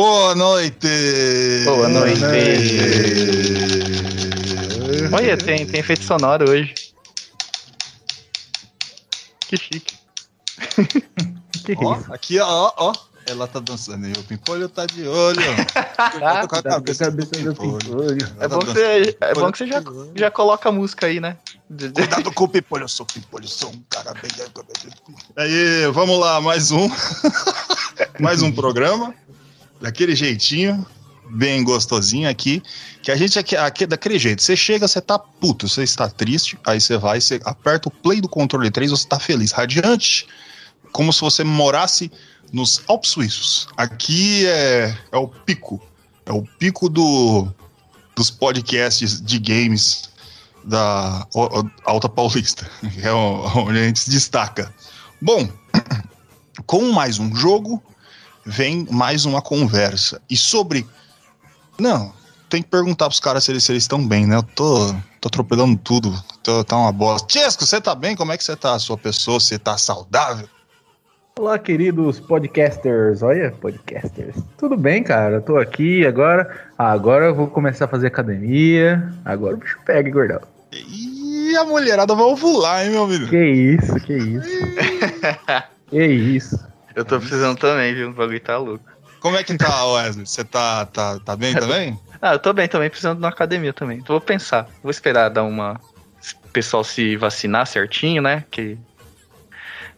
Boa noite! Boa noite! Olha, tem, tem efeito sonoro hoje. Que chique. que ó? Aqui, ó, ó. Ela tá dançando e o Pimpolho tá de olho. ah, com a cabeça, do Pimpolho. É bom, que você, é bom que você já, já coloca a música aí, né? Cuidado com o Pimpolho, eu sou Pimpolho, sou um cara bem... Aí, vamos lá, mais um. mais um programa daquele jeitinho, bem gostosinho aqui, que a gente aqui, aqui daquele jeito. Você chega, você tá puto, você está triste, aí você vai, você aperta o play do controle 3, você tá feliz, radiante, como se você morasse nos Alpes Suíços. Aqui é, é o pico, é o pico do, dos podcasts de games da Alta Paulista, é onde a gente se destaca. Bom, com mais um jogo, vem mais uma conversa. E sobre. Não, tem que perguntar pros caras se eles, se eles estão bem, né? Eu tô, tô atropelando tudo, tô, tá uma bosta. Tiesco, você tá bem? Como é que você tá, sua pessoa? Você tá saudável? Olá, queridos podcasters. Olha, podcasters. Tudo bem, cara? tô aqui agora. Ah, agora eu vou começar a fazer academia. Agora o bicho pega, gordão. E a mulherada vai ovular, hein, meu amigo? Que isso, que isso. que isso. Eu tô precisando também, viu? O bagulho tá louco. Como é que tá, Wesley? Você tá, tá, tá bem também? ah, eu tô bem também, precisando de uma academia também. Então vou pensar. Vou esperar dar uma. O pessoal se vacinar certinho, né? Que.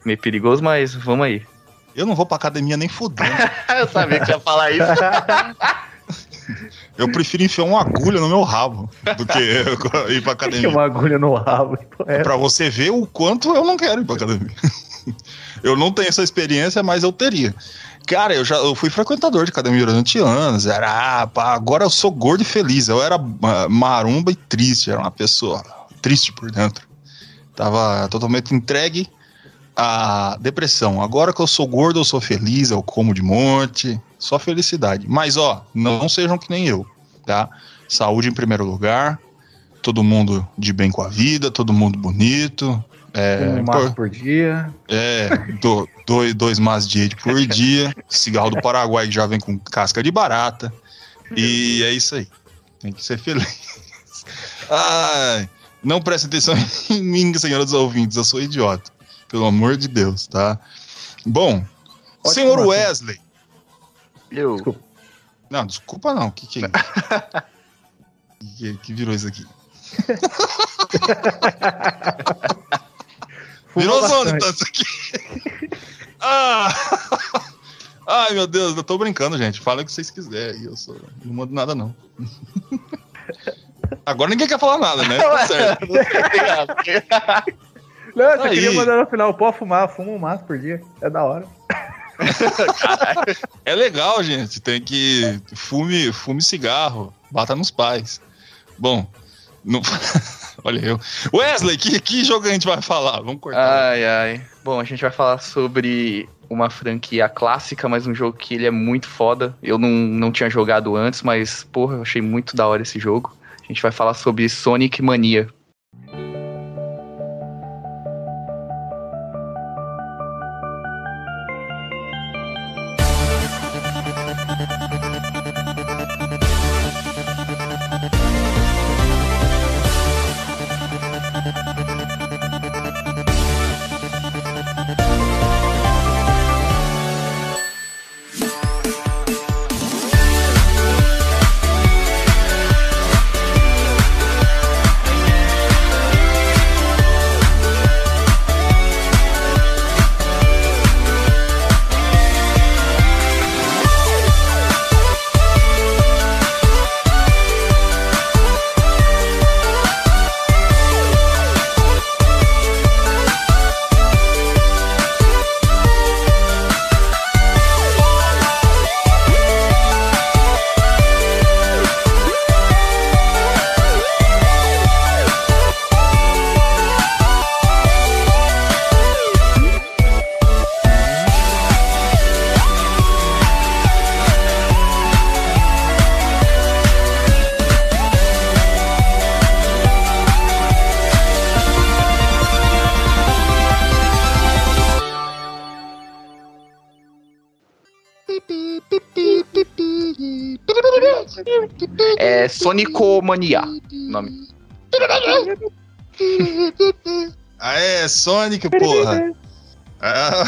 Meio perigoso, mas vamos aí. Eu não vou pra academia nem fudendo. eu sabia que ia falar isso. Eu prefiro enfiar uma agulha no meu rabo do que ir pra academia. Que uma agulha no rabo? É pra você ver o quanto eu não quero ir pra academia. Eu não tenho essa experiência, mas eu teria. Cara, eu já eu fui frequentador de academia durante anos. Era, ah, pá, agora eu sou gordo e feliz. Eu era uh, marumba e triste. Era uma pessoa triste por dentro. Tava totalmente entregue à depressão. Agora que eu sou gordo, eu sou feliz, eu como de monte. Só felicidade. Mas, ó, não sejam que nem eu, tá? Saúde em primeiro lugar. Todo mundo de bem com a vida, todo mundo bonito, é, um maço por dia. É, do, dois, dois maços de hate por dia. Cigarro do Paraguai que já vem com casca de barata. E é isso aí. Tem que ser feliz. Ai, não preste atenção em mim, senhoras ouvintes. Eu sou idiota. Pelo amor de Deus, tá? Bom, Ótimo, senhor Wesley. Eu. Desculpa. Não, desculpa não. O que, que é que, que virou isso aqui? Virou zona, então, isso aqui. ah! Ai, meu Deus, eu tô brincando, gente. Fala o que vocês quiserem. Eu sou... não mando nada, não. Agora ninguém quer falar nada, né? Tá certo. não, eu só queria mandar no final, pode fumar, fuma um maço por dia. É da hora. é legal, gente. Tem que. Fume, fume cigarro. Bata nos pais. Bom, não... Olha eu. Wesley, que, que jogo a gente vai falar? Vamos cortar. Ai, ai. Bom, a gente vai falar sobre uma franquia clássica, mas um jogo que ele é muito foda. Eu não, não tinha jogado antes, mas, porra, eu achei muito da hora esse jogo. A gente vai falar sobre Sonic Mania. Sonicomania, nome. Aê, Sonic, porra. É,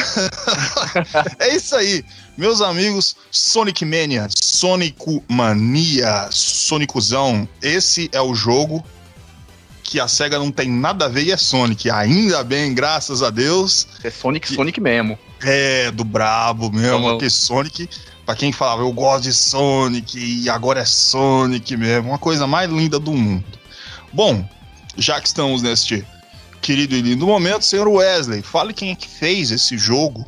é isso aí, meus amigos. Sonic Mania, Sonic Mania, Sonicuzão. Esse é o jogo que a SEGA não tem nada a ver e é Sonic. Ainda bem, graças a Deus. É Sonic, Sonic mesmo. É, do brabo mesmo, Vamos. porque Sonic, pra quem falava, eu gosto de Sonic e agora é Sonic mesmo, uma coisa mais linda do mundo. Bom, já que estamos neste querido e lindo momento, senhor Wesley, fale quem é que fez esse jogo.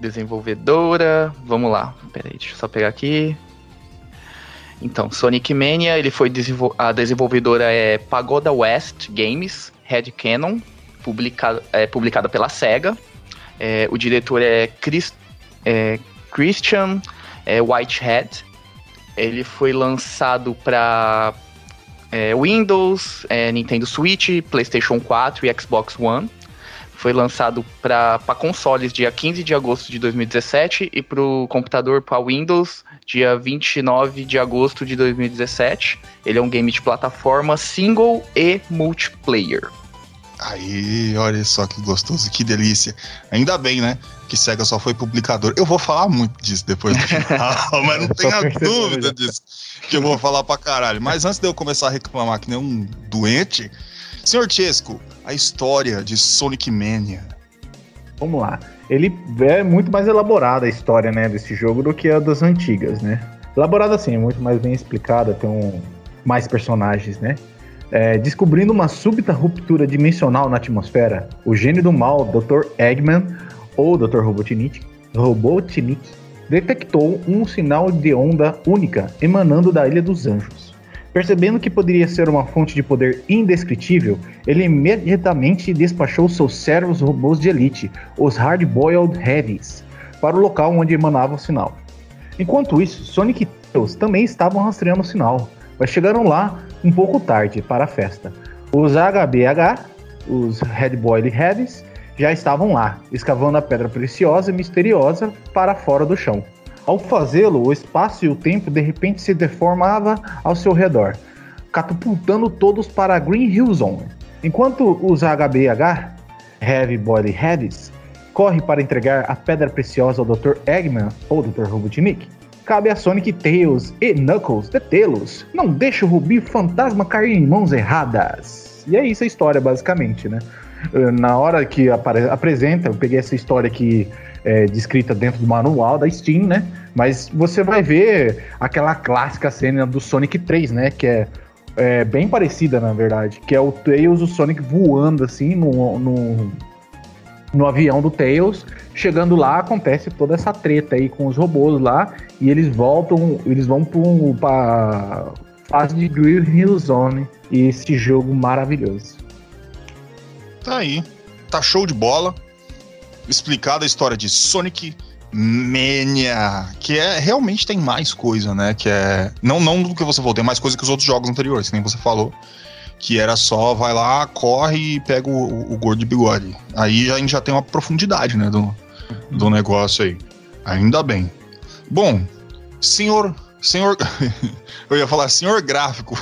Desenvolvedora, vamos lá. Pera aí, deixa eu só pegar aqui. Então, Sonic Mania, ele foi desenvol... a desenvolvedora é Pagoda West Games, Red Cannon, publicada, é, publicada pela SEGA. É, o diretor é, Chris, é Christian é, Whitehead. Ele foi lançado para é, Windows, é, Nintendo Switch, PlayStation 4 e Xbox One. Foi lançado para consoles dia 15 de agosto de 2017 e para o computador para Windows dia 29 de agosto de 2017. Ele é um game de plataforma single e multiplayer. Aí, olha só que gostoso, que delícia. Ainda bem, né? Que SEGA só foi publicador. Eu vou falar muito disso depois do final, mas não tenha dúvida disso. Que eu vou falar pra caralho. Mas antes de eu começar a reclamar que nem um doente, senhor Chesco, a história de Sonic Mania. Vamos lá. Ele é muito mais elaborada a história, né, desse jogo do que a das antigas, né? Elaborada assim, muito mais bem explicada, tem um, mais personagens, né? É, descobrindo uma súbita ruptura dimensional na atmosfera, o gênio do mal, Dr. Eggman, ou Dr. Robotnik, Robotnik, detectou um sinal de onda única emanando da Ilha dos Anjos. Percebendo que poderia ser uma fonte de poder indescritível, ele imediatamente despachou seus servos robôs de elite, os Hard-Boiled Heavies, para o local onde emanava o sinal. Enquanto isso, Sonic e Tails também estavam rastreando o sinal, mas chegaram lá um pouco tarde para a festa. Os HBH, os Hard-Boiled Heavies, já estavam lá, escavando a pedra preciosa e misteriosa para fora do chão. Ao fazê-lo, o espaço e o tempo de repente se deformava ao seu redor, catapultando todos para Green Hill Zone. Enquanto os HBH, Heavy Body Heads, corre para entregar a pedra preciosa ao Dr. Eggman ou Dr. Robotnik, cabe a Sonic Tails e Knuckles detê-los. Não deixe o Rubi Fantasma cair em mãos erradas. E é isso a história, basicamente, né? Eh, Na hora que apresenta, eu peguei essa história aqui é, descrita dentro do manual da Steam, né? Mas você vai ver aquela clássica cena do Sonic 3, né? Que é, é bem parecida, na verdade. Que é o Tails o Sonic voando assim no, no, no avião do Tails. Chegando lá, acontece toda essa treta aí com os robôs lá. E eles voltam, eles vão para fase de Green Hill Zone. E esse jogo maravilhoso. Tá aí. Tá show de bola. Explicada a história de Sonic Mania. Que é realmente tem mais coisa, né? Que é. Não, não do que você falou, tem mais coisa que os outros jogos anteriores, que nem você falou. Que era só vai lá, corre e pega o, o, o gordo de bigode. Aí a gente já tem uma profundidade, né? Do, do negócio aí. Ainda bem. Bom, senhor. Senhor. Eu ia falar senhor gráfico.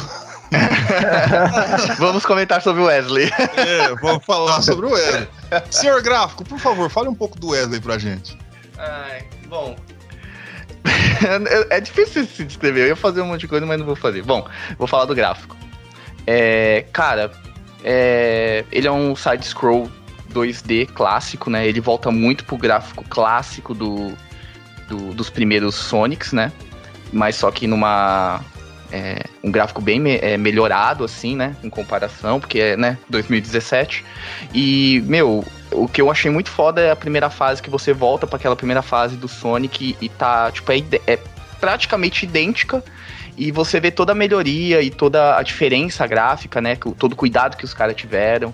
Vamos comentar sobre o Wesley. É, vamos falar sobre o Wesley. Senhor gráfico, por favor, fale um pouco do Wesley pra gente. Ai, bom. é difícil se descrever. Eu ia fazer um monte de coisa, mas não vou fazer. Bom, vou falar do gráfico. É, cara, é, ele é um side-scroll 2D clássico, né? Ele volta muito pro gráfico clássico do, do- dos primeiros Sonics, né? Mas só que numa. É, um gráfico bem me- é, melhorado, assim, né? Em comparação, porque é, né? 2017. E, meu, o que eu achei muito foda é a primeira fase que você volta para aquela primeira fase do Sonic e, e tá, tipo, é, é praticamente idêntica. E você vê toda a melhoria e toda a diferença gráfica, né? Todo o cuidado que os caras tiveram.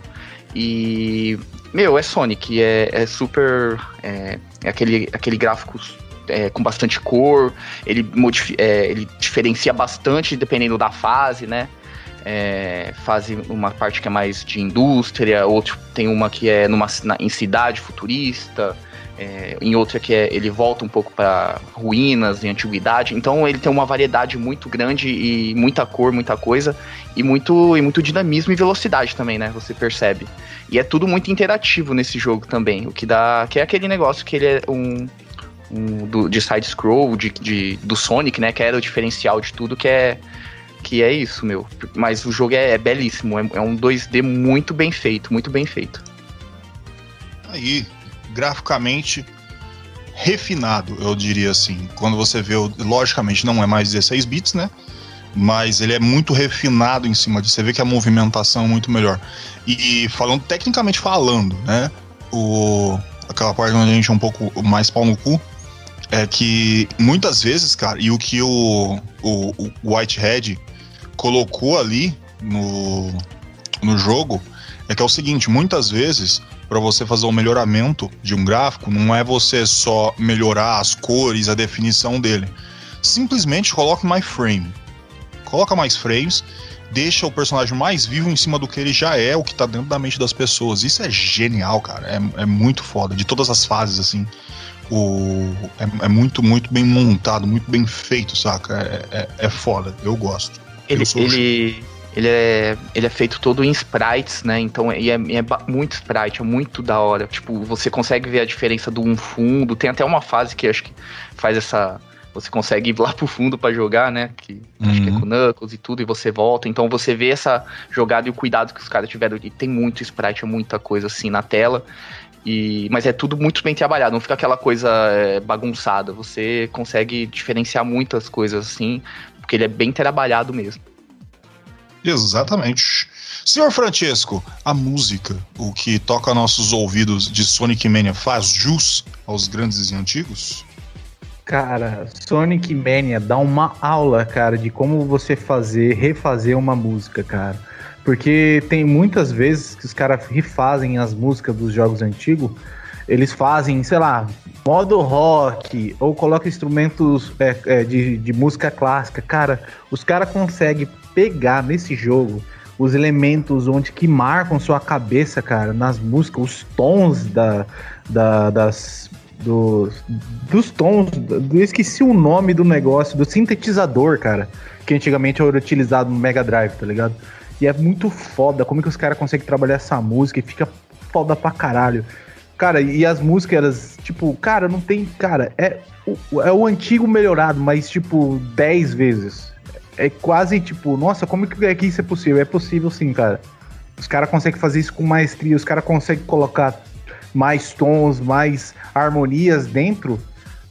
E, meu, é Sonic, é, é super. É, é aquele, aquele gráfico é, com bastante cor, ele, é, ele diferencia bastante dependendo da fase, né? É, fase uma parte que é mais de indústria, outro tem uma que é numa, na- em cidade futurista. É, em outra que é, ele volta um pouco para ruínas e antiguidade. Então ele tem uma variedade muito grande e muita cor, muita coisa e muito e muito dinamismo e velocidade também, né? Você percebe. E é tudo muito interativo nesse jogo também, o que dá que é aquele negócio que ele é um, um do, de side scroll de, de, do Sonic, né? Que era o diferencial de tudo, que é que é isso, meu. Mas o jogo é, é belíssimo, é, é um 2D muito bem feito, muito bem feito. Aí, graficamente refinado, eu diria assim. Quando você vê, logicamente não é mais 16 bits, né? Mas ele é muito refinado em cima disso. Você vê que a movimentação é muito melhor. E falando tecnicamente falando, né? O, aquela parte onde a gente é um pouco mais pau no cu, é que muitas vezes, cara, e o que o, o, o Whitehead colocou ali no, no jogo é que é o seguinte: muitas vezes para você fazer um melhoramento de um gráfico, não é você só melhorar as cores, a definição dele. Simplesmente coloque mais frame. Coloca mais frames, deixa o personagem mais vivo em cima do que ele já é, o que tá dentro da mente das pessoas. Isso é genial, cara. É, é muito foda. De todas as fases, assim. O, é, é muito, muito bem montado, muito bem feito, saca? É, é, é foda. Eu gosto. Ele, eu ele, ele é, ele é feito todo em sprites, né? Então é, é, muito sprite, é muito da hora. Tipo, você consegue ver a diferença do um fundo. Tem até uma fase que acho que faz essa. Você consegue ir lá pro fundo para jogar, né? Que uhum. acho que é uhum. com Knuckles e tudo, e você volta. Então você vê essa jogada e o cuidado que os caras tiveram. E tem muito sprite, muita coisa assim na tela. E, mas é tudo muito bem trabalhado, não fica aquela coisa é, bagunçada. Você consegue diferenciar muitas coisas assim, porque ele é bem trabalhado mesmo. Exatamente. Senhor Francesco, a música, o que toca nossos ouvidos de Sonic Mania, faz jus aos grandes e antigos? Cara, Sonic Mania dá uma aula, cara, de como você fazer, refazer uma música, cara. Porque tem muitas vezes que os caras refazem as músicas dos jogos antigos, eles fazem, sei lá, modo rock, ou colocam instrumentos é, é, de, de música clássica. Cara, os caras conseguem pegar nesse jogo os elementos onde que marcam sua cabeça, cara, nas músicas, os tons da, da das dos, dos tons, eu esqueci o nome do negócio, do sintetizador, cara, que antigamente era utilizado no Mega Drive, tá ligado? E é muito foda como que os caras conseguem trabalhar essa música e fica foda pra caralho. Cara, e as músicas, elas, tipo, cara, não tem. Cara, é, é o antigo melhorado, mas, tipo, 10 vezes é quase tipo, nossa, como é que isso é possível? É possível sim, cara. Os caras conseguem fazer isso com maestria, os caras conseguem colocar mais tons, mais harmonias dentro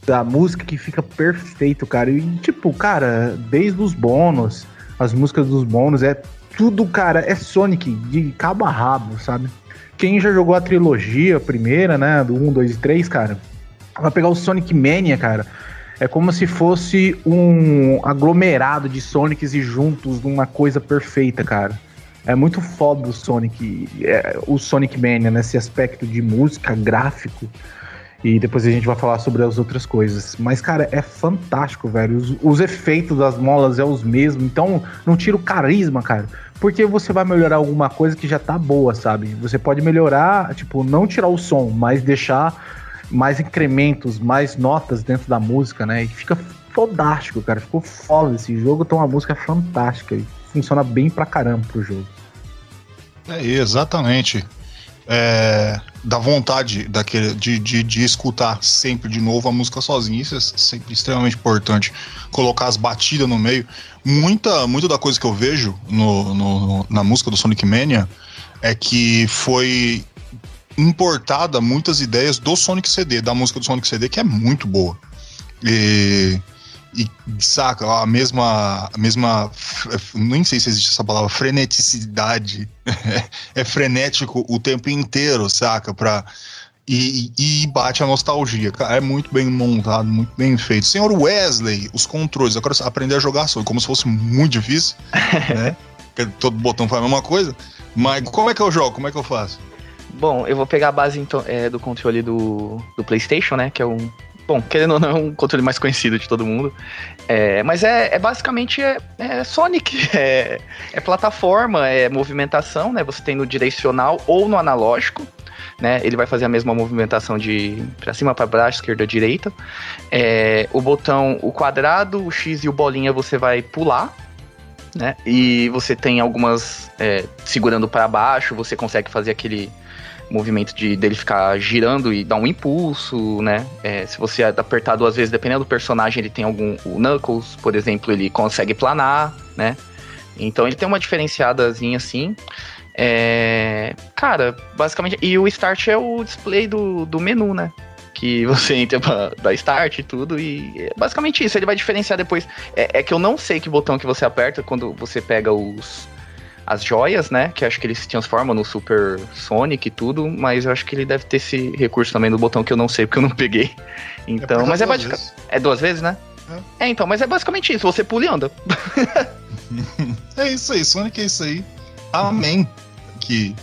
da música que fica perfeito, cara. E tipo, cara, desde os bônus, as músicas dos bônus, é tudo, cara, é Sonic de cabo a rabo, sabe? Quem já jogou a trilogia primeira, né, do 1, 2 e 3, cara, vai pegar o Sonic Mania, cara é como se fosse um aglomerado de Sonics e juntos numa coisa perfeita, cara. É muito foda o Sonic, é, o Sonic Mania nesse aspecto de música, gráfico. E depois a gente vai falar sobre as outras coisas. Mas, cara, é fantástico, velho. Os, os efeitos das molas é os mesmos. Então, não tira o carisma, cara. Porque você vai melhorar alguma coisa que já tá boa, sabe? Você pode melhorar, tipo, não tirar o som, mas deixar mais incrementos, mais notas dentro da música, né? E fica fodástico, cara. Ficou foda esse jogo, tem uma música fantástica e funciona bem pra caramba pro jogo. É, exatamente. É, da vontade daquele, de, de, de, escutar sempre de novo a música sozinho. Isso é sempre extremamente importante. Colocar as batidas no meio. Muita, muita da coisa que eu vejo no, no, na música do Sonic Mania é que foi importada muitas ideias do Sonic CD, da música do Sonic CD, que é muito boa. E, e saca, a mesma, a mesma, nem sei se existe essa palavra, freneticidade. é frenético o tempo inteiro, saca? Pra, e, e, bate a nostalgia, cara. É muito bem montado, muito bem feito. Senhor Wesley, os controles. Agora aprender a jogar só, como se fosse muito difícil, né? Todo botão faz a mesma coisa. Mas como é que eu jogo? Como é que eu faço? Bom, eu vou pegar a base então, é, do controle do, do PlayStation, né? Que é um. Bom, querendo ou não, é um controle mais conhecido de todo mundo. É, mas é, é basicamente é, é Sonic. É, é, plataforma, é movimentação, né? Você tem no direcional ou no analógico. né? Ele vai fazer a mesma movimentação de para cima, para baixo, esquerda, direita. É, o botão, o quadrado, o X e o bolinha você vai pular, né? E você tem algumas é, segurando para baixo, você consegue fazer aquele movimento de dele ficar girando e dar um impulso, né? É, se você apertar duas vezes, dependendo do personagem, ele tem algum. O Knuckles, por exemplo, ele consegue planar, né? Então ele tem uma diferenciadazinha assim. É, cara, basicamente. E o Start é o display do, do menu, né? Que você entra pra dar start e tudo. E é basicamente isso. Ele vai diferenciar depois. É, é que eu não sei que botão que você aperta quando você pega os as joias, né? Que acho que ele se transforma no Super Sonic e tudo, mas eu acho que ele deve ter esse recurso também do botão que eu não sei porque eu não peguei. Então, é mas é basicamente. É duas vezes, né? É. é. então, mas é basicamente isso, você pula e anda. é isso aí, Sonic é isso aí. Amém. Que,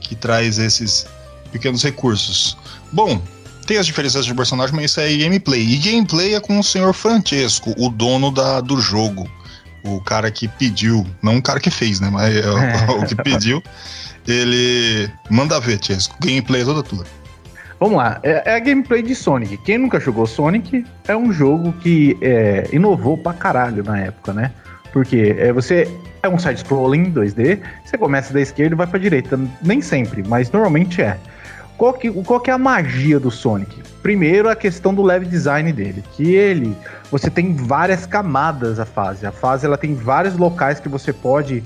que traz esses pequenos recursos. Bom, tem as diferenças de personagem, mas isso é gameplay. E gameplay é com o senhor Francesco, o dono da, do jogo o cara que pediu, não o cara que fez, né? Mas é. o que pediu, ele manda ver, Tiesco. Gameplay é toda tua. Vamos lá, é, é, a gameplay de Sonic. Quem nunca jogou Sonic é um jogo que é, inovou pra caralho na época, né? Porque é, você é um side-scrolling 2D, você começa da esquerda e vai pra direita. Nem sempre, mas normalmente é. Qual que, qual que é a magia do Sonic? Primeiro, a questão do level design dele, que ele, você tem várias camadas a fase. A fase ela tem vários locais que você pode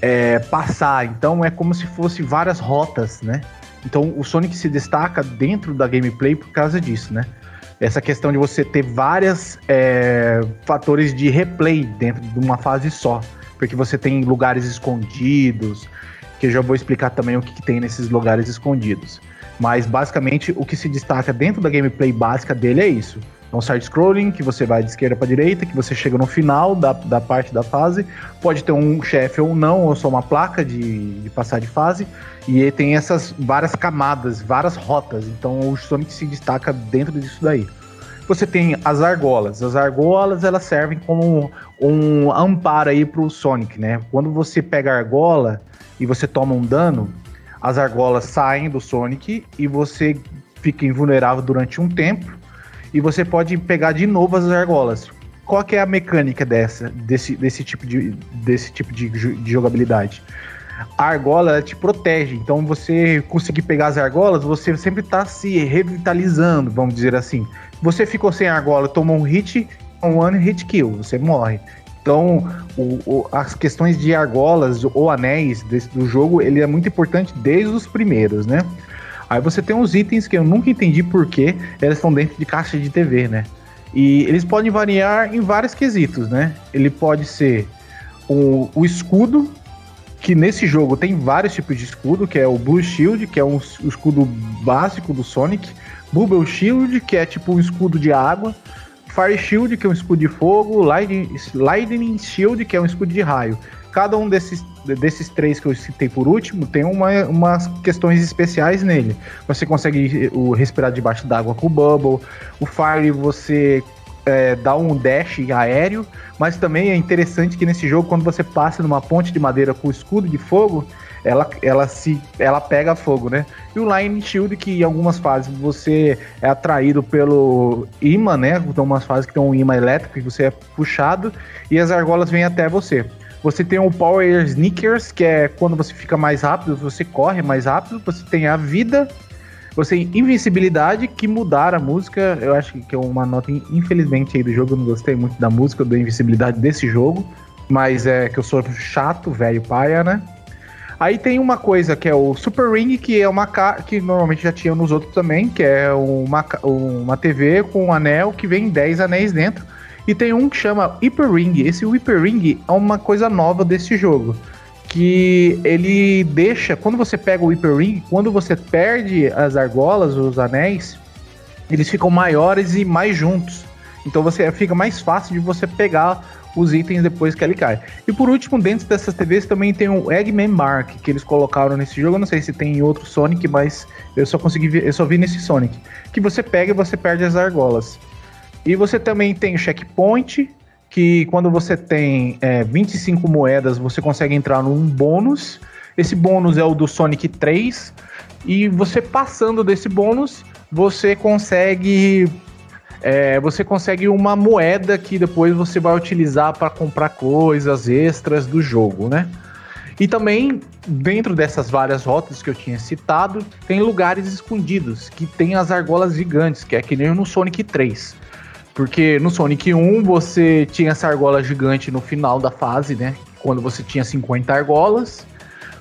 é, passar, então é como se fosse várias rotas, né? Então o Sonic se destaca dentro da gameplay por causa disso, né? Essa questão de você ter vários é, fatores de replay dentro de uma fase só, porque você tem lugares escondidos, que eu já vou explicar também o que, que tem nesses lugares escondidos. Mas basicamente o que se destaca dentro da gameplay básica dele é isso. É um side-scrolling que você vai de esquerda para direita, que você chega no final da, da parte da fase. Pode ter um chefe ou não, ou só uma placa de, de passar de fase. E tem essas várias camadas, várias rotas. Então o Sonic se destaca dentro disso daí. Você tem as argolas. As argolas elas servem como um amparo aí pro Sonic, né? Quando você pega a argola e você toma um dano, as argolas saem do Sonic e você fica invulnerável durante um tempo e você pode pegar de novo as argolas. Qual que é a mecânica dessa, desse, desse tipo, de, desse tipo de, de jogabilidade? A argola te protege, então você conseguir pegar as argolas, você sempre está se revitalizando, vamos dizer assim. Você ficou sem argola, tomou um hit, um one hit kill, você morre. Então, o, o, as questões de argolas ou anéis desse, do jogo, ele é muito importante desde os primeiros, né? Aí você tem uns itens que eu nunca entendi por que eles estão dentro de caixa de TV, né? E eles podem variar em vários quesitos, né? Ele pode ser o, o escudo, que nesse jogo tem vários tipos de escudo, que é o Blue Shield, que é um, o escudo básico do Sonic, Bubble Shield, que é tipo um escudo de água, Fire Shield, que é um escudo de fogo, Lightning, Shield, que é um escudo de raio. Cada um desses, desses três que eu citei por último tem uma, umas questões especiais nele. Você consegue o, respirar debaixo d'água com o Bubble. O Fire você é, dá um dash aéreo, mas também é interessante que nesse jogo, quando você passa numa ponte de madeira com o escudo de fogo, ela, ela se ela pega fogo, né? E o Line Shield, que em algumas fases você é atraído pelo imã, né? Então, umas fases que tem um imã elétrico e você é puxado e as argolas vêm até você. Você tem o Power Sneakers, que é quando você fica mais rápido, você corre mais rápido, você tem a vida, você tem invencibilidade, que mudar a música, eu acho que é uma nota, infelizmente, aí do jogo, eu não gostei muito da música, da invencibilidade desse jogo, mas é que eu sou chato, velho paia, né? Aí tem uma coisa que é o Super Ring, que é uma que normalmente já tinha nos outros também, que é uma, uma TV com um anel que vem 10 anéis dentro. E tem um que chama Hyper Ring. Esse Hyper Ring é uma coisa nova desse jogo. Que ele deixa, quando você pega o Hyper Ring, quando você perde as argolas, os anéis, eles ficam maiores e mais juntos. Então você fica mais fácil de você pegar os itens depois que ele cai. E por último, dentro dessas TVs também tem o Eggman Mark, que eles colocaram nesse jogo. Eu não sei se tem em outro Sonic, mas eu só consegui ver, eu só vi nesse Sonic. Que você pega e você perde as argolas. E você também tem o checkpoint, que quando você tem é, 25 moedas, você consegue entrar num bônus, Esse bônus é o do Sonic 3. E você passando desse bônus, você consegue é, você consegue uma moeda que depois você vai utilizar para comprar coisas extras do jogo, né? E também, dentro dessas várias rotas que eu tinha citado, tem lugares escondidos, que tem as argolas gigantes, que é que nem no Sonic 3. Porque no Sonic 1 você tinha essa argola gigante no final da fase, né? Quando você tinha 50 argolas.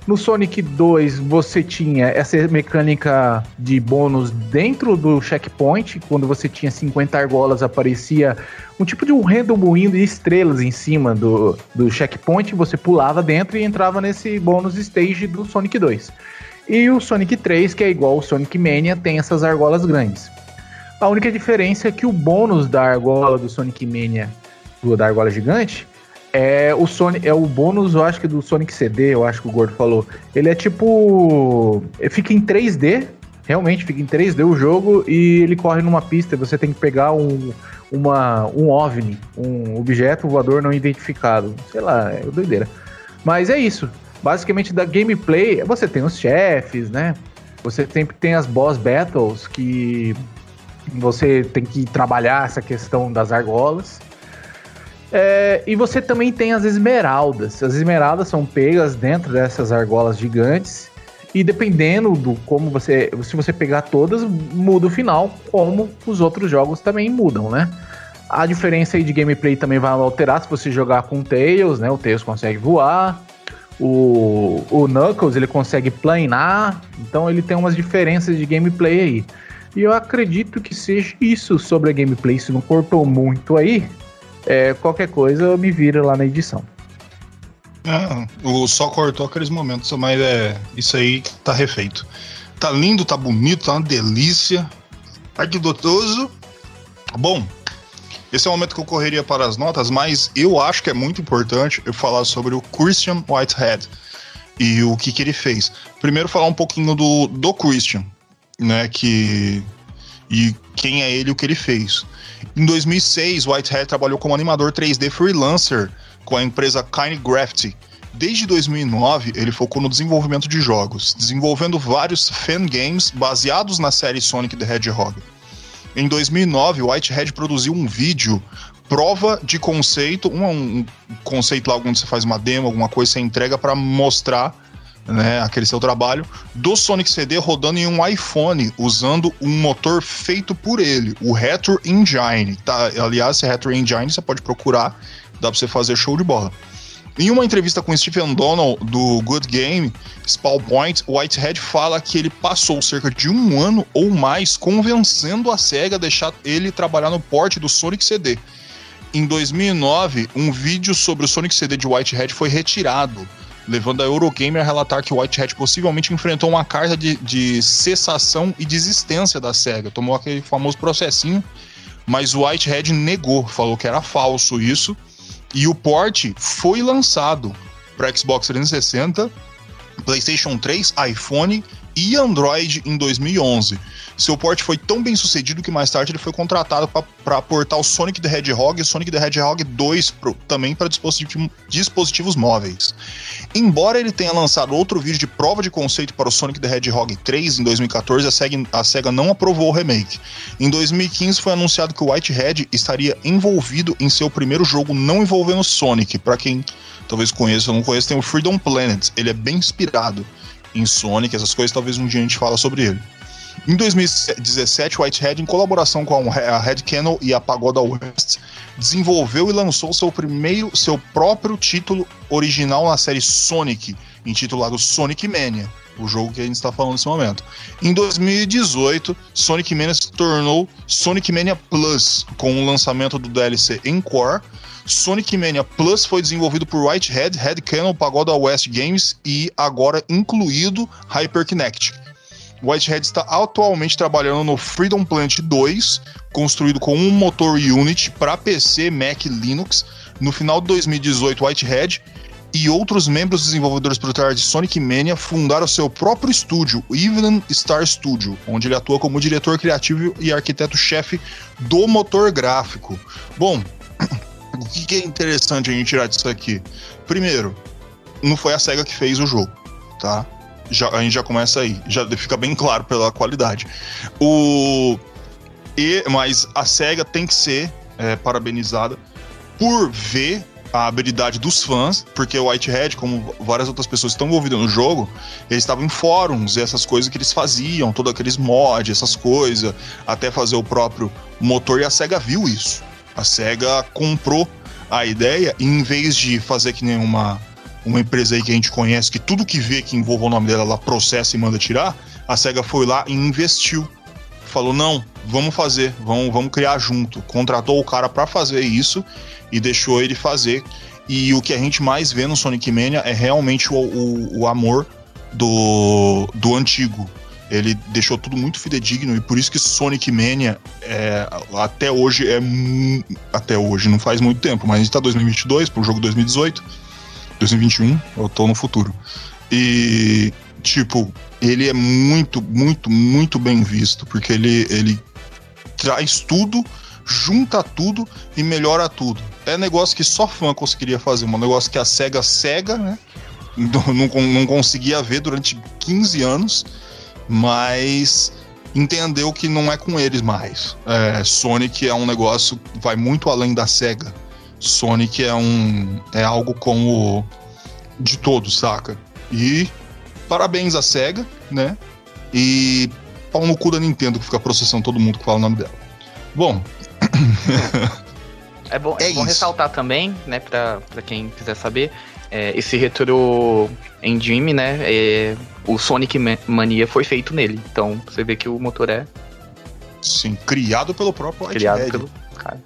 No Sonic 2 você tinha essa mecânica de bônus dentro do checkpoint, quando você tinha 50 argolas aparecia um tipo de um redemoinho de estrelas em cima do, do checkpoint, você pulava dentro e entrava nesse bônus stage do Sonic 2. E o Sonic 3, que é igual ao Sonic Mania, tem essas argolas grandes. A única diferença é que o bônus da argola do Sonic Mania, do, da argola gigante, é o Sonic, é o bônus, eu acho que do Sonic CD, eu acho que o Gordo falou. Ele é tipo. Fica em 3D, realmente fica em 3D o jogo, e ele corre numa pista, você tem que pegar um, uma, um OVNI, um objeto voador não identificado. Sei lá, é doideira. Mas é isso. Basicamente, da gameplay, você tem os chefes, né? Você sempre tem as boss battles que você tem que trabalhar essa questão das argolas. É, e você também tem as esmeraldas. As esmeraldas são pegas dentro dessas argolas gigantes. E dependendo do como você. Se você pegar todas, muda o final, como os outros jogos também mudam, né? A diferença aí de gameplay também vai alterar se você jogar com o Tails, né? O Tails consegue voar. O, o Knuckles ele consegue planar. Então ele tem umas diferenças de gameplay aí. E eu acredito que seja isso sobre a gameplay. Se não cortou muito aí, é, qualquer coisa me vira lá na edição. Ah, o só cortou aqueles momentos, mas é isso aí tá refeito. Tá lindo, tá bonito, tá uma delícia. Que dotoso. Bom, esse é o momento que eu correria para as notas, mas eu acho que é muito importante eu falar sobre o Christian Whitehead e o que, que ele fez. Primeiro falar um pouquinho do, do Christian, né, que e quem é ele o que ele fez. Em 2006, Whitehead trabalhou como animador 3D freelancer com a empresa KineGraft. Desde 2009, ele focou no desenvolvimento de jogos, desenvolvendo vários fan games baseados na série Sonic the Hedgehog. Em 2009, Whitehead produziu um vídeo prova de conceito, um, um conceito lá onde você faz uma demo, alguma coisa, você entrega para mostrar né, aquele seu trabalho, do Sonic CD rodando em um iPhone, usando um motor feito por ele, o Retro Engine. Tá? Aliás, esse Retro Engine você pode procurar, dá pra você fazer show de bola. Em uma entrevista com Stephen Donald do Good Game, Spawn Point, Whitehead fala que ele passou cerca de um ano ou mais convencendo a SEGA a deixar ele trabalhar no porte do Sonic CD. Em 2009, um vídeo sobre o Sonic CD de Whitehead foi retirado levando a Eurogamer a relatar que Whitehead possivelmente enfrentou uma carta de, de cessação e desistência da SEGA. Tomou aquele famoso processinho, mas o Whitehead negou, falou que era falso isso. E o port foi lançado para Xbox 360, PlayStation 3, iPhone e Android em 2011. Seu porte foi tão bem sucedido que mais tarde ele foi contratado para portar o Sonic the Hedgehog e Sonic the Hedgehog 2 pro, também para dispositivo, dispositivos móveis. Embora ele tenha lançado outro vídeo de prova de conceito para o Sonic the Hedgehog 3 em 2014, a SEGA, a SEGA não aprovou o remake. Em 2015 foi anunciado que o Whitehead estaria envolvido em seu primeiro jogo não envolvendo Sonic. Para quem talvez conheça ou não conheça, tem o Freedom Planet. Ele é bem inspirado em Sonic, essas coisas, talvez um dia a gente fala sobre ele. Em 2017, Whitehead, em colaboração com a Red Kennel e a Pagoda West, desenvolveu e lançou seu primeiro, seu próprio título original na série Sonic, intitulado Sonic Mania, o jogo que a gente está falando nesse momento. Em 2018, Sonic Mania se tornou Sonic Mania Plus, com o lançamento do DLC Encore. Sonic Mania Plus foi desenvolvido por Whitehead, Red Kennel, Pagoda West Games e agora incluído Hyperkinect. Whitehead está atualmente trabalhando no Freedom Planet 2, construído com um motor Unity para PC, Mac e Linux. No final de 2018, Whitehead e outros membros desenvolvedores trás de Sonic Mania fundaram seu próprio estúdio, o Evelyn Star Studio, onde ele atua como diretor criativo e arquiteto-chefe do motor gráfico. Bom, o que é interessante a gente tirar disso aqui? Primeiro, não foi a SEGA que fez o jogo tá? Já, a gente já começa aí, já fica bem claro pela qualidade. O e mas a Sega tem que ser é, parabenizada por ver a habilidade dos fãs, porque o Whitehead, como várias outras pessoas estão envolvidas no jogo, eles estavam em fóruns e essas coisas que eles faziam, todos aqueles mods, essas coisas, até fazer o próprio motor, e a SEGA viu isso. A SEGA comprou a ideia e em vez de fazer que nem uma, empresa aí que a gente conhece, que tudo que vê que envolva o nome dela, ela processa e manda tirar, a SEGA foi lá e investiu. Falou, não, vamos fazer, vamos, vamos criar junto. Contratou o cara para fazer isso e deixou ele fazer. E o que a gente mais vê no Sonic Mania é realmente o, o, o amor do, do antigo. Ele deixou tudo muito fidedigno e por isso que Sonic Mania é, até hoje é até hoje não faz muito tempo, mas a gente tá 2022 pro jogo 2018, 2021, eu tô no futuro. E tipo, ele é muito, muito, muito bem visto, porque ele ele traz tudo junta tudo e melhora tudo. É negócio que só fã conseguiria fazer, um negócio que a SEGA cega, né? Não, não, não conseguia ver durante 15 anos, mas entendeu que não é com eles mais. É, Sonic é um negócio que vai muito além da SEGA. Sonic é um é algo como de todos, saca? E parabéns à SEGA, né? E pau no cu da Nintendo que fica processando todo mundo que fala o nome dela. Bom, é bom, é, é bom ressaltar também, né, pra, pra quem quiser saber, é, esse retro engine, né, é, o Sonic Mania foi feito nele. Então, você vê que o motor é... Sim, criado pelo próprio Criado pelo cara.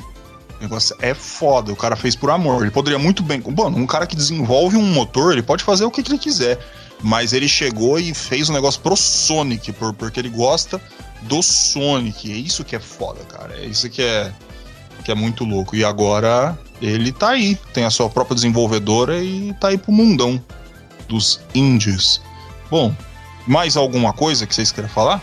O negócio é foda, o cara fez por amor. Ele poderia muito bem. Bom, um cara que desenvolve um motor, ele pode fazer o que, que ele quiser. Mas ele chegou e fez um negócio pro Sonic, por, porque ele gosta do Sonic. É isso que é foda, cara. É isso que é, que é muito louco. E agora ele tá aí, tem a sua própria desenvolvedora e tá aí pro mundão dos indies. Bom, mais alguma coisa que vocês querem falar?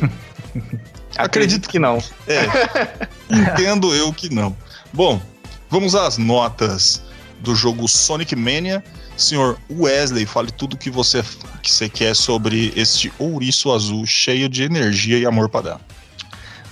Acredito que não. É, entendo eu que não. Bom, vamos às notas do jogo Sonic Mania Senhor Wesley, fale tudo que você, que você quer sobre este ouriço azul cheio de energia e amor para dar.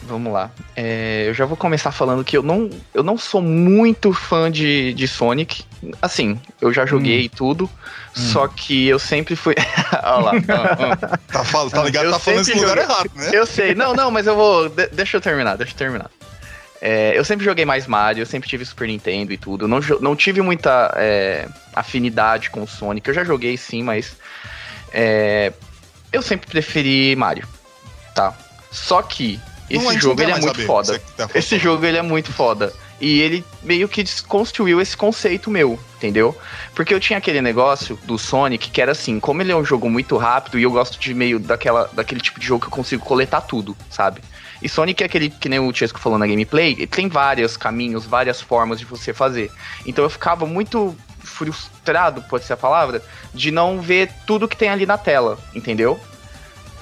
Vamos lá. É, eu já vou começar falando que eu não, eu não sou muito fã de, de Sonic. Assim, eu já joguei hum. tudo, hum. só que eu sempre fui. Olha lá. tá, fal... tá ligado? Eu tá falando esse lugar errado, né? Eu sei. Não, não, mas eu vou. De deixa eu terminar, deixa eu terminar. É, eu sempre joguei mais Mario, eu sempre tive Super Nintendo e tudo. Não, não tive muita é, afinidade com o Sonic. Eu já joguei sim, mas é, eu sempre preferi Mario, tá? Só que esse não, jogo ele é muito foda. Tá esse jogo ele é muito foda. E ele meio que desconstruiu esse conceito meu, entendeu? Porque eu tinha aquele negócio do Sonic que era assim, como ele é um jogo muito rápido e eu gosto de meio daquela, daquele tipo de jogo que eu consigo coletar tudo, sabe? E Sonic é aquele que nem o Chesco falou na gameplay, tem vários caminhos, várias formas de você fazer. Então eu ficava muito frustrado, pode ser a palavra, de não ver tudo que tem ali na tela, entendeu?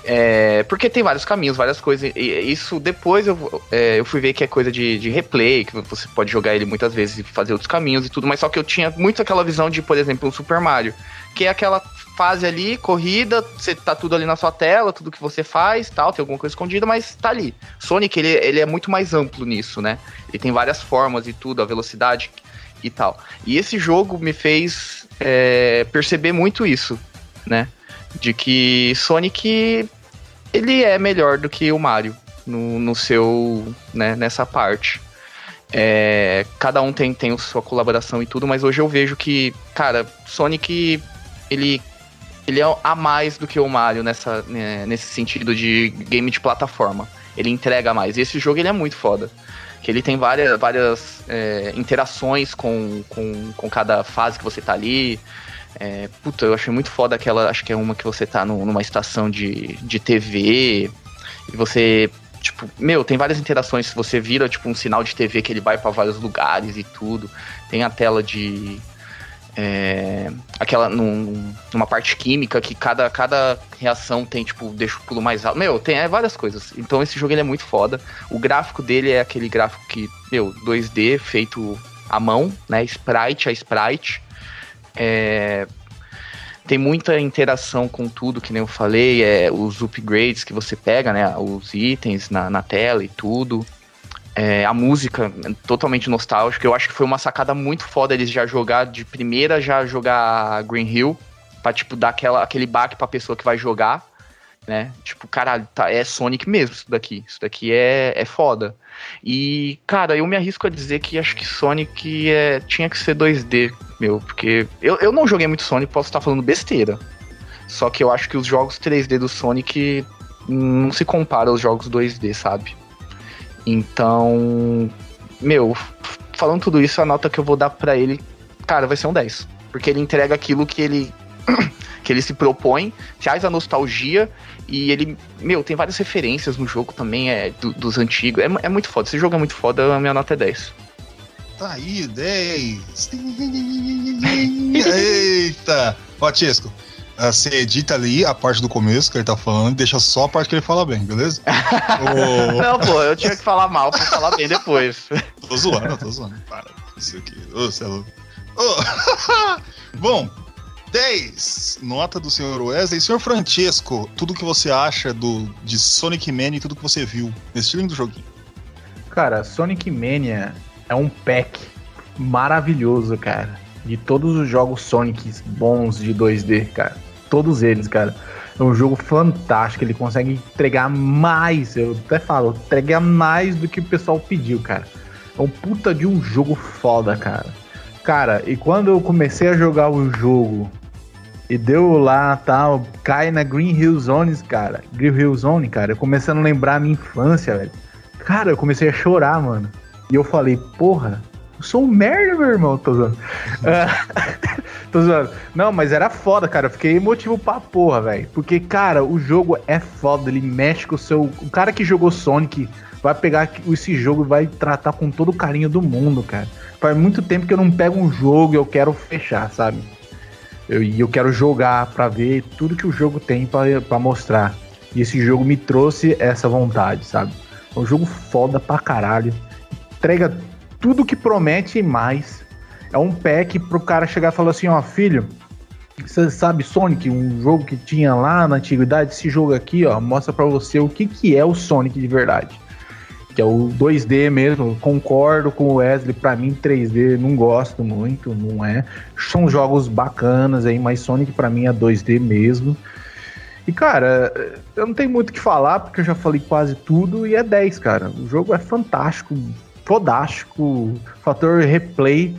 É, porque tem vários caminhos, várias coisas. E isso depois eu, é, eu fui ver que é coisa de, de replay, que você pode jogar ele muitas vezes e fazer outros caminhos e tudo, mas só que eu tinha muito aquela visão de, por exemplo, um Super Mario, que é aquela fase ali, corrida, você tá tudo ali na sua tela, tudo que você faz, tal, tem alguma coisa escondida, mas tá ali. Sonic, ele, ele é muito mais amplo nisso, né? Ele tem várias formas e tudo, a velocidade e tal. E esse jogo me fez é, perceber muito isso, né? De que Sonic, ele é melhor do que o Mario no, no seu, né, nessa parte. É, cada um tem, tem sua colaboração e tudo, mas hoje eu vejo que, cara, Sonic ele ele é a mais do que o Mario nessa, né, nesse sentido de game de plataforma. Ele entrega mais. E esse jogo ele é muito foda. Que ele tem várias, várias é, interações com, com, com cada fase que você tá ali. É, puta, eu achei muito foda aquela. Acho que é uma que você tá no, numa estação de, de TV. E você. Tipo, meu, tem várias interações. Você vira, tipo, um sinal de TV que ele vai para vários lugares e tudo. Tem a tela de é, aquela num, numa parte química que cada, cada reação tem tipo deixa o pulo mais alto meu tem é, várias coisas então esse jogo ele é muito foda o gráfico dele é aquele gráfico que meu 2D feito à mão né sprite a sprite É, tem muita interação com tudo, que nem eu falei, é, os upgrades que você pega, né? Os itens na, na tela e tudo. É, a música totalmente nostálgica. Eu acho que foi uma sacada muito foda eles já jogar de primeira, já jogar Green Hill, pra, tipo, dar aquela, aquele baque pra pessoa que vai jogar, né? Tipo, caralho, tá, é Sonic mesmo isso daqui. Isso daqui é, é foda. E, cara, eu me arrisco a dizer que acho que Sonic é, tinha que ser 2D, meu, porque eu, eu não joguei muito Sonic, posso estar falando besteira. Só que eu acho que os jogos 3D do Sonic não se comparam aos jogos 2D, sabe? Então, meu, falando tudo isso, a nota que eu vou dar para ele, cara, vai ser um 10. Porque ele entrega aquilo que ele que ele se propõe, traz a nostalgia e ele, meu, tem várias referências no jogo também, é do, dos antigos. É, é, muito foda. Esse jogo é muito foda, a minha nota é 10. Tá aí, 10. Eita! Ah, você edita ali a parte do começo que ele tá falando e deixa só a parte que ele fala bem, beleza? o... Não, pô, eu tinha que falar mal pra falar bem depois. tô zoando, tô zoando. Para, isso aqui. Ô, é louco. Oh. Bom, 10. Nota do senhor Wesley. Senhor Francesco, tudo que você acha do, de Sonic Mania e tudo que você viu nesse lindo joguinho? Cara, Sonic Mania é um pack maravilhoso, cara. De todos os jogos Sonic bons de 2D, cara. Todos eles, cara. É um jogo fantástico. Ele consegue entregar mais. Eu até falo, entregar mais do que o pessoal pediu, cara. É um puta de um jogo foda, cara. Cara, e quando eu comecei a jogar o jogo e deu lá, tal, cai na Green Hill Zones, cara. Green Hill Zone, cara, eu comecei a lembrar a minha infância, velho. Cara, eu comecei a chorar, mano. E eu falei, porra, eu sou um merda, meu irmão. Tô zoando. tô zoando. Não, mas era foda, cara. Eu fiquei emotivo pra porra, velho. Porque, cara, o jogo é foda. Ele mexe com o seu. O cara que jogou Sonic vai pegar esse jogo e vai tratar com todo o carinho do mundo, cara. Faz muito tempo que eu não pego um jogo e eu quero fechar, sabe? Eu, e eu quero jogar para ver tudo que o jogo tem para mostrar. E esse jogo me trouxe essa vontade, sabe? É um jogo foda pra caralho. Entrega tudo que promete e mais. É um pack pro cara chegar e falar assim, ó, filho, você sabe Sonic, um jogo que tinha lá na antiguidade, esse jogo aqui, ó, mostra para você o que que é o Sonic de verdade que é o 2D mesmo. Concordo com o Wesley, para mim 3D não gosto muito, não é. São jogos bacanas aí, mas Sonic para mim é 2D mesmo. E cara, eu não tenho muito o que falar porque eu já falei quase tudo e é 10, cara. O jogo é fantástico, fodástico, fator replay.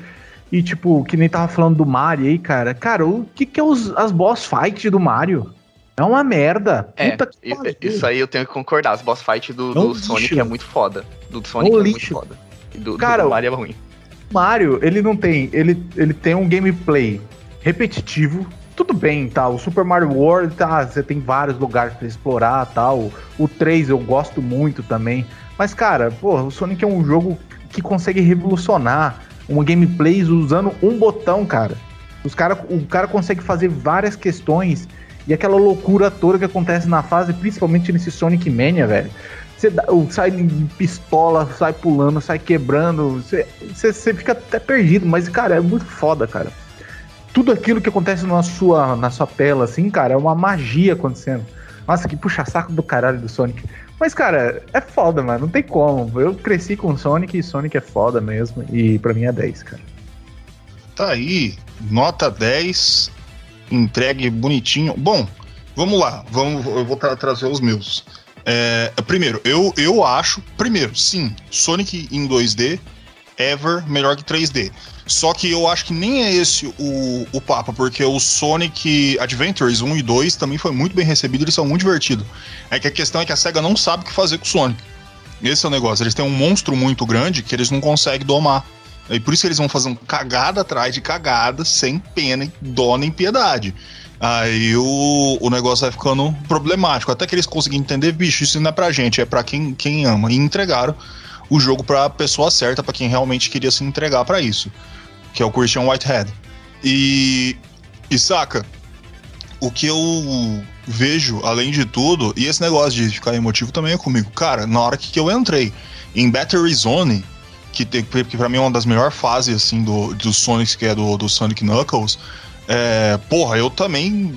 E tipo, que nem tava falando do Mario aí, cara. Cara, o que que é os, as boss fights do Mario? É uma merda. É, isso aí eu tenho que concordar. As boss fight do, do Sonic é muito foda. Do Sonic é, é muito foda. E do, Cara, do Mario é ruim. Mario, ele não tem. Ele, ele tem um gameplay repetitivo. Tudo bem, tá? O Super Mario World, tá? Você tem vários lugares para explorar, tal. Tá? O 3 eu gosto muito também. Mas, cara, o Sonic é um jogo que consegue revolucionar uma gameplay usando um botão, cara. Os cara, o cara consegue fazer várias questões e aquela loucura toda que acontece na fase, principalmente nesse Sonic Mania, velho. Você sai pistola, sai pulando, sai quebrando. Você fica até perdido, mas, cara, é muito foda, cara. Tudo aquilo que acontece na sua, na sua tela, assim, cara, é uma magia acontecendo. Nossa, que puxa saco do caralho do Sonic. Mas, cara, é foda, mano. Não tem como. Eu cresci com Sonic e Sonic é foda mesmo. E pra mim é 10, cara. Tá aí. Nota 10 entregue bonitinho. Bom, vamos lá, vamos, eu vou tra trazer os meus. É, primeiro, eu, eu acho, primeiro, sim, Sonic em 2D, ever melhor que 3D. Só que eu acho que nem é esse o, o papo, porque o Sonic Adventures 1 e 2 também foi muito bem recebido, eles são muito divertidos. É que a questão é que a SEGA não sabe o que fazer com o Sonic. Esse é o negócio, eles têm um monstro muito grande que eles não conseguem domar. E por isso que eles vão fazendo cagada atrás de cagada, sem pena, dó nem piedade. Aí o, o negócio vai ficando problemático. Até que eles conseguem entender, bicho, isso não é pra gente, é pra quem, quem ama. E entregaram o jogo pra pessoa certa, para quem realmente queria se entregar para isso. Que é o Christian Whitehead. E, e saca, o que eu vejo, além de tudo, e esse negócio de ficar emotivo também é comigo. Cara, na hora que eu entrei em Battery Zone, que, que para mim é uma das melhores fases assim do, do Sonic, que é do, do Sonic Knuckles. É, porra, eu também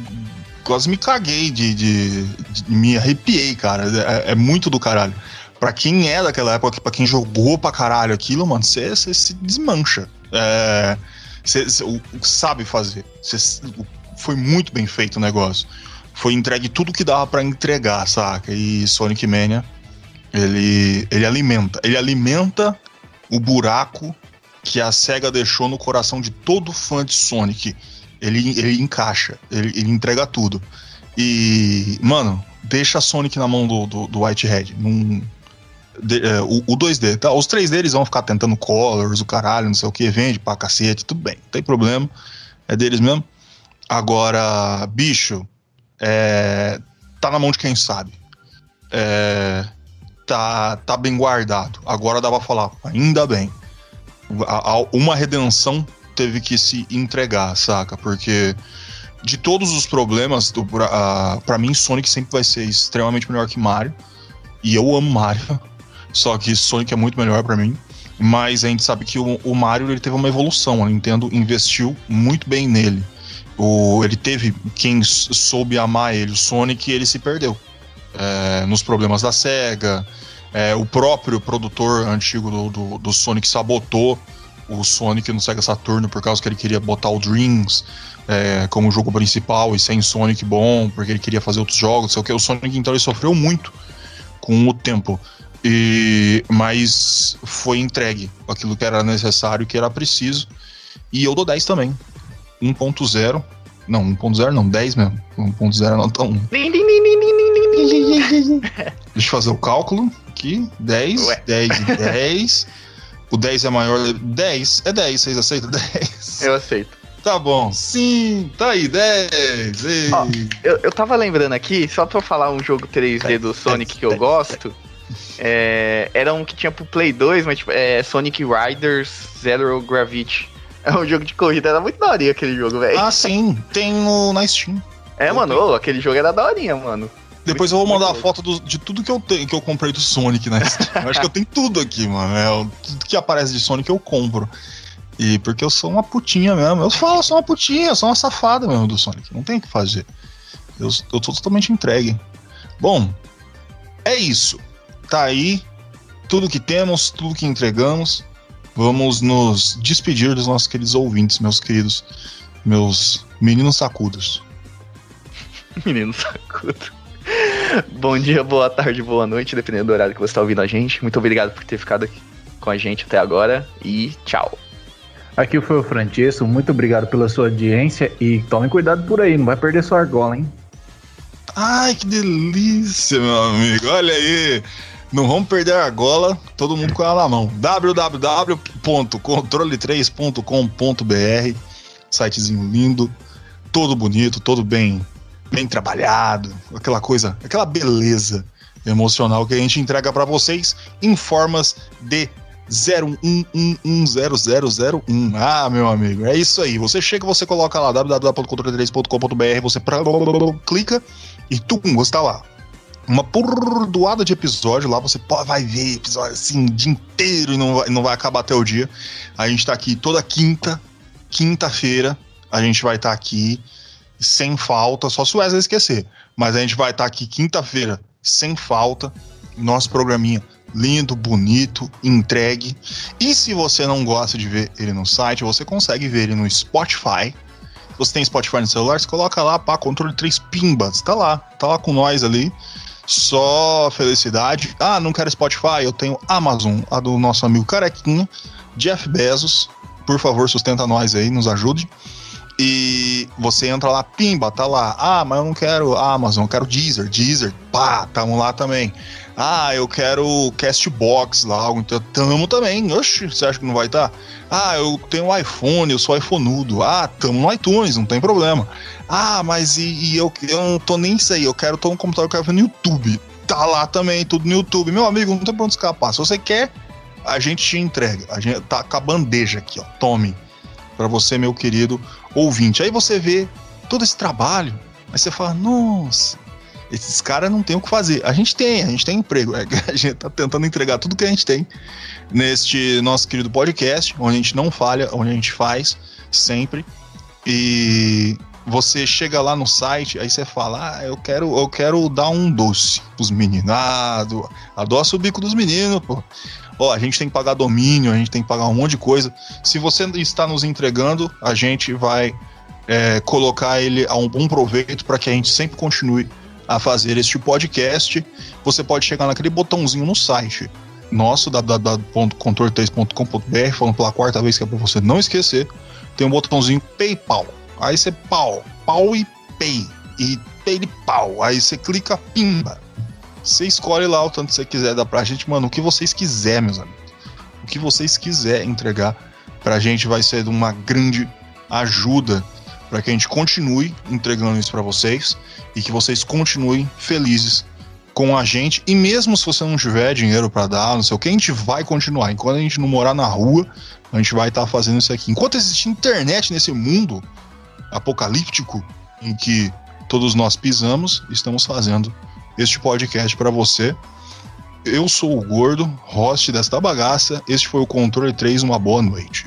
quase me caguei de, de, de me arrepiei, cara. É, é, muito do caralho. Pra quem é daquela época, pra quem jogou pra caralho aquilo, mano, você se desmancha. É, você sabe fazer. Cê, foi muito bem feito o negócio. Foi entregue tudo que dava para entregar, saca? E Sonic Mania, ele, ele alimenta. Ele alimenta o buraco que a SEGA deixou no coração de todo fã de Sonic. Ele, ele encaixa, ele, ele entrega tudo. E, mano, deixa Sonic na mão do, do, do Whitehead. Num, de, é, o, o 2D, tá? Os 3D eles vão ficar tentando colors, o caralho, não sei o que, vende pra cacete, tudo bem, não tem problema. É deles mesmo. Agora, bicho, é, tá na mão de quem sabe. É, tá, tá bem guardado. Agora dá pra falar, ainda bem. A, a, uma redenção teve que se entregar, saca? Porque de todos os problemas, para mim, Sonic sempre vai ser extremamente melhor que Mario. E eu amo Mario. Só que Sonic é muito melhor para mim. Mas a gente sabe que o, o, Mario ele teve uma evolução. A Nintendo investiu muito bem nele. O, ele teve quem soube amar ele. O Sonic ele se perdeu. É, nos problemas da SEGA. É, o próprio produtor antigo do, do, do, Sonic sabotou o Sonic no Sega Saturno por causa que ele queria botar o Dreams é, como jogo principal e sem Sonic bom, porque ele queria fazer outros jogos, sei o que. O Sonic então ele sofreu muito com o tempo. E, mas foi entregue aquilo que era necessário, que era preciso. E eu dou 10 também. 1.0. Não, 1.0 não, 10 mesmo. 1.0 não tão. Deixa eu fazer o cálculo aqui. 10, Ué. 10 e 10. o 10 é maior. 10, é 10, vocês aceitam 10? Eu aceito. Tá bom. Sim, tá aí, 10. Ó, eu, eu tava lembrando aqui, só pra falar um jogo 3D do Sonic que eu gosto. É, era um que tinha pro Play 2, mas tipo, é Sonic Riders Zero Gravity. É um jogo de corrida, era muito daorinha aquele jogo, velho. Ah, sim, tem no, na Steam. É, eu mano, tenho. aquele jogo era daorinha, mano. Depois muito, eu vou mandar a foto do, de tudo que eu tenho, que eu comprei do Sonic na Steam. eu acho que eu tenho tudo aqui, mano. É, tudo que aparece de Sonic eu compro. E porque eu sou uma putinha mesmo. Eu falo, eu sou uma putinha, eu sou uma safada mesmo do Sonic. Não tem o que fazer. Eu, eu tô totalmente entregue. Bom, é isso tá aí tudo que temos, tudo que entregamos. Vamos nos despedir dos nossos queridos ouvintes, meus queridos, meus meninos sacudos. Menino sacudo. Bom dia, boa tarde, boa noite, dependendo do horário que você está ouvindo a gente. Muito obrigado por ter ficado aqui com a gente até agora e tchau. Aqui foi o Francesco, muito obrigado pela sua audiência e tome cuidado por aí, não vai perder sua argola, hein? Ai, que delícia, meu amigo, olha aí. Não vamos perder a gola, todo mundo com ela na mão. www.controle3.com.br Sitezinho lindo, todo bonito, todo bem, bem trabalhado, aquela coisa, aquela beleza emocional que a gente entrega para vocês em formas de 01110001. Ah, meu amigo, é isso aí. Você chega, você coloca lá www.controle3.com.br, você clica e tum, você tá lá uma pordoada de episódio lá, você vai ver episódio assim o dia inteiro e não vai, não vai acabar até o dia. A gente tá aqui toda quinta, quinta-feira, a gente vai estar tá aqui sem falta, só se o Wesley esquecer. Mas a gente vai estar tá aqui quinta-feira sem falta, nosso programinha lindo, bonito, entregue. E se você não gosta de ver ele no site, você consegue ver ele no Spotify. Você tem Spotify no celular, você coloca lá, pá, controle 3 pimbas, tá lá, tá lá com nós ali. Só felicidade. Ah, não quero Spotify, eu tenho Amazon, a do nosso amigo Carequinha, Jeff Bezos. Por favor, sustenta nós aí, nos ajude. E você entra lá, pimba, tá lá. Ah, mas eu não quero Amazon, eu quero Deezer. Deezer, pá, tamo lá também. Ah, eu quero Castbox lá, então tamo também. Oxi, você acha que não vai estar? Tá? Ah, eu tenho um iPhone, eu sou iPhoneudo. Ah, tamo no iTunes, não tem problema. Ah, mas e, e eu, eu não tô nem isso aí, eu quero tô no computador, eu quero ver no YouTube. Tá lá também, tudo no YouTube. Meu amigo, não tem pra onde escapar. Se você quer, a gente te entrega. A gente tá com a bandeja aqui, ó. Tome. para você, meu querido ouvinte. Aí você vê todo esse trabalho, aí você fala, nossa, esses caras não tem o que fazer. A gente tem, a gente tem emprego. A gente tá tentando entregar tudo que a gente tem neste nosso querido podcast, onde a gente não falha, onde a gente faz sempre. e você chega lá no site, aí você fala, ah, eu quero, eu quero dar um doce pros meninos. Ah, do, adoça o bico dos meninos, pô. Ó, a gente tem que pagar domínio, a gente tem que pagar um monte de coisa. Se você está nos entregando, a gente vai é, colocar ele a um bom proveito para que a gente sempre continue a fazer este podcast. Você pode chegar naquele botãozinho no site nosso, www.contortez.com.br, falando pela quarta vez que é para você não esquecer, tem um botãozinho PayPal. Aí você pau, pau e pay. E PayPal. Aí você clica pimba. Você escolhe lá o tanto que você quiser dar pra gente, mano, o que vocês quiserem, meus amigos. O que vocês quiserem entregar pra gente vai ser de uma grande ajuda para que a gente continue entregando isso para vocês e que vocês continuem felizes com a gente. E mesmo se você não tiver dinheiro para dar, não sei o que, a gente vai continuar. Enquanto a gente não morar na rua, a gente vai estar tá fazendo isso aqui. Enquanto existe internet nesse mundo apocalíptico em que todos nós pisamos, estamos fazendo este podcast para você. Eu sou o Gordo, host desta bagaça. Este foi o Controle 3. Uma boa noite.